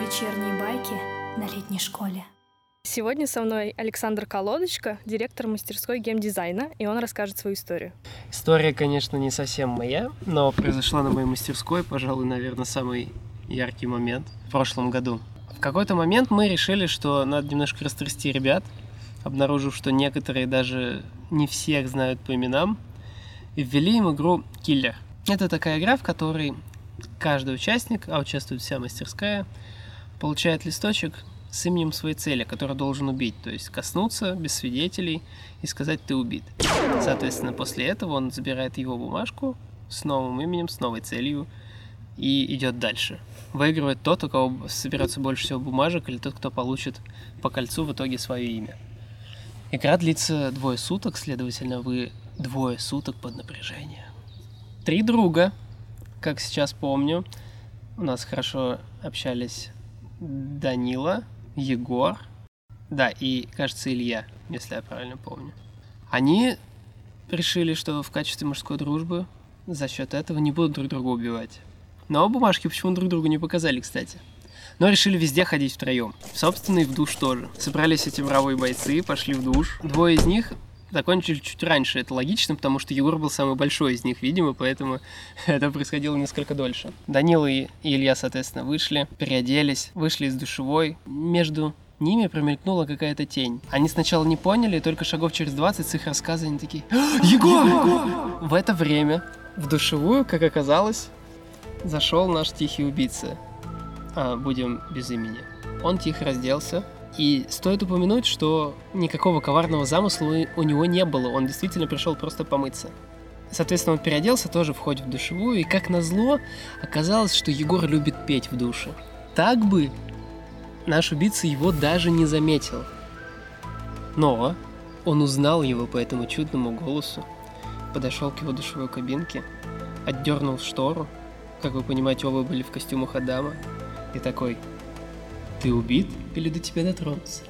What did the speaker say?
Вечерние байки на летней школе. Сегодня со мной Александр Колодочка, директор мастерской геймдизайна, и он расскажет свою историю. История, конечно, не совсем моя, но произошла на моей мастерской, пожалуй, наверное, самый яркий момент в прошлом году. В какой-то момент мы решили, что надо немножко растрясти ребят, обнаружив, что некоторые даже не всех знают по именам, и ввели им игру «Киллер». Это такая игра, в которой каждый участник, а участвует вся мастерская, получает листочек с именем своей цели, который должен убить, то есть коснуться без свидетелей и сказать «ты убит». Соответственно, после этого он забирает его бумажку с новым именем, с новой целью и идет дальше. Выигрывает тот, у кого соберется больше всего бумажек, или тот, кто получит по кольцу в итоге свое имя. Игра длится двое суток, следовательно, вы двое суток под напряжением. Три друга, как сейчас помню, у нас хорошо общались Данила, Егор, да, и, кажется, Илья, если я правильно помню. Они решили, что в качестве мужской дружбы за счет этого не будут друг друга убивать. Но бумажки почему друг другу не показали, кстати. Но решили везде ходить втроем. Собственно, и в душ тоже. Собрались эти бравые бойцы, пошли в душ. Двое из них закончили чуть раньше. Это логично, потому что Егор был самый большой из них, видимо, поэтому это происходило несколько дольше. Данила и Илья, соответственно, вышли, переоделись, вышли из душевой. Между ними промелькнула какая-то тень. Они сначала не поняли, только шагов через 20 с их рассказа они такие «Егор!», Егор! В это время в душевую, как оказалось, зашел наш тихий убийца. А, будем без имени. Он тихо разделся, и стоит упомянуть, что никакого коварного замысла у него не было, он действительно пришел просто помыться. Соответственно, он переоделся тоже в ходе в душевую, и как назло, оказалось, что Егор любит петь в душе. Так бы наш убийца его даже не заметил. Но он узнал его по этому чудному голосу, подошел к его душевой кабинке, отдернул штору, как вы понимаете, оба были в костюмах Адама, и такой, ты убит или до тебя дотронулся?